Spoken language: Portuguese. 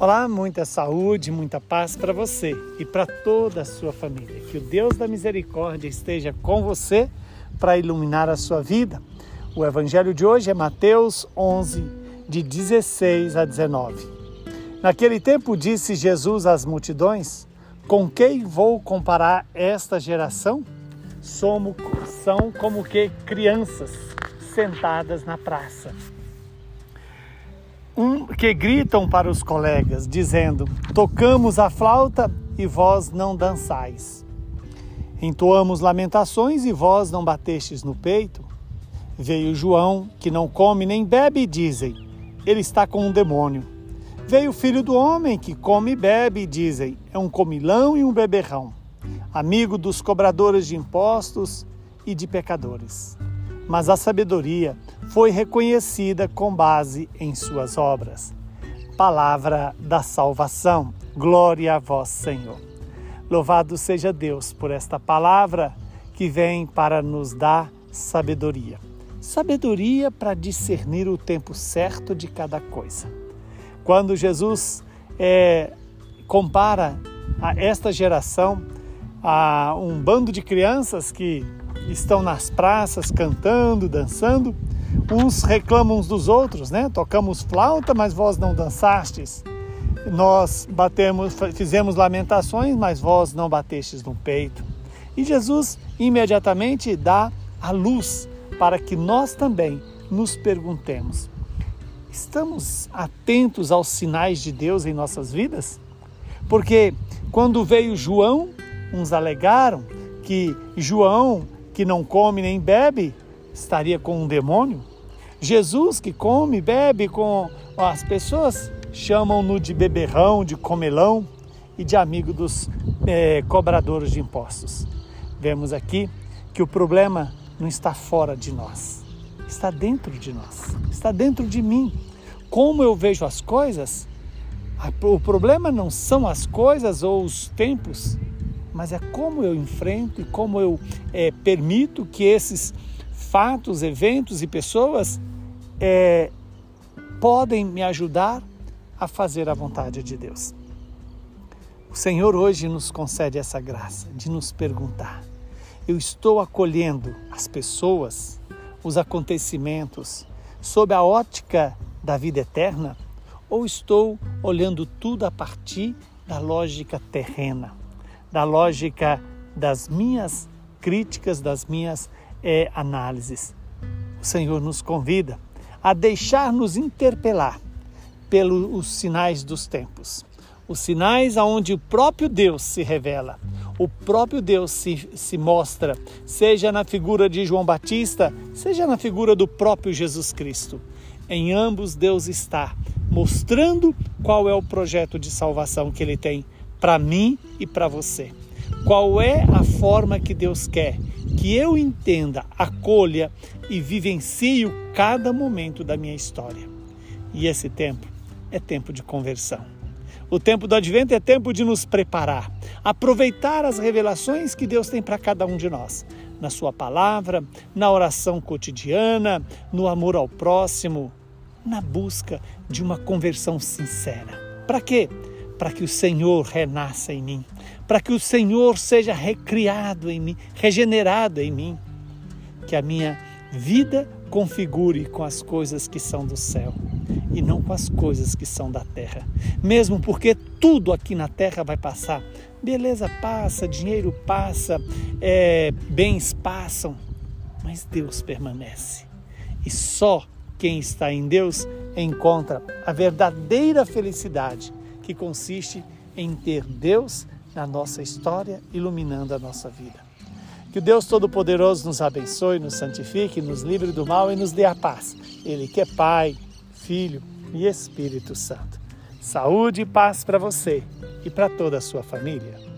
Olá, muita saúde, muita paz para você e para toda a sua família. Que o Deus da misericórdia esteja com você para iluminar a sua vida. O evangelho de hoje é Mateus 11, de 16 a 19. Naquele tempo disse Jesus às multidões: Com quem vou comparar esta geração? Somos, são como que crianças sentadas na praça que gritam para os colegas, dizendo: Tocamos a flauta e vós não dançais. Entoamos lamentações e vós não batestes no peito. Veio João, que não come nem bebe, e dizem: Ele está com um demônio. Veio o filho do homem, que come e bebe, e dizem: É um comilão e um beberrão, amigo dos cobradores de impostos e de pecadores mas a sabedoria foi reconhecida com base em suas obras. Palavra da salvação. Glória a vós, Senhor. Louvado seja Deus por esta palavra que vem para nos dar sabedoria. Sabedoria para discernir o tempo certo de cada coisa. Quando Jesus é, compara a esta geração a um bando de crianças que estão nas praças cantando, dançando. Uns reclamam uns dos outros, né? Tocamos flauta, mas vós não dançastes. Nós batemos, fizemos lamentações, mas vós não batestes no peito. E Jesus imediatamente dá a luz para que nós também nos perguntemos: estamos atentos aos sinais de Deus em nossas vidas? Porque quando veio João, uns alegaram que João que não come nem bebe, estaria com um demônio? Jesus, que come e bebe com as pessoas, chamam-no de beberrão, de comelão e de amigo dos é, cobradores de impostos. Vemos aqui que o problema não está fora de nós, está dentro de nós, está dentro de mim. Como eu vejo as coisas, o problema não são as coisas ou os tempos, mas é como eu enfrento e como eu é, permito que esses fatos, eventos e pessoas é, podem me ajudar a fazer a vontade de Deus. O Senhor hoje nos concede essa graça de nos perguntar: eu estou acolhendo as pessoas, os acontecimentos, sob a ótica da vida eterna, ou estou olhando tudo a partir da lógica terrena? da lógica das minhas críticas, das minhas é, análises. O Senhor nos convida a deixar-nos interpelar pelos sinais dos tempos. Os sinais aonde o próprio Deus se revela, o próprio Deus se, se mostra, seja na figura de João Batista, seja na figura do próprio Jesus Cristo. Em ambos Deus está mostrando qual é o projeto de salvação que ele tem para mim e para você. Qual é a forma que Deus quer que eu entenda, acolha e vivencie cada momento da minha história? E esse tempo é tempo de conversão. O tempo do advento é tempo de nos preparar, aproveitar as revelações que Deus tem para cada um de nós, na Sua palavra, na oração cotidiana, no amor ao próximo, na busca de uma conversão sincera. Para quê? Para que o Senhor renasça em mim, para que o Senhor seja recriado em mim, regenerado em mim, que a minha vida configure com as coisas que são do céu e não com as coisas que são da terra. Mesmo porque tudo aqui na terra vai passar. Beleza passa, dinheiro passa, é, bens passam, mas Deus permanece. E só quem está em Deus encontra a verdadeira felicidade que consiste em ter Deus na nossa história, iluminando a nossa vida. Que o Deus Todo-Poderoso nos abençoe, nos santifique, nos livre do mal e nos dê a paz. Ele que é Pai, Filho e Espírito Santo. Saúde e paz para você e para toda a sua família.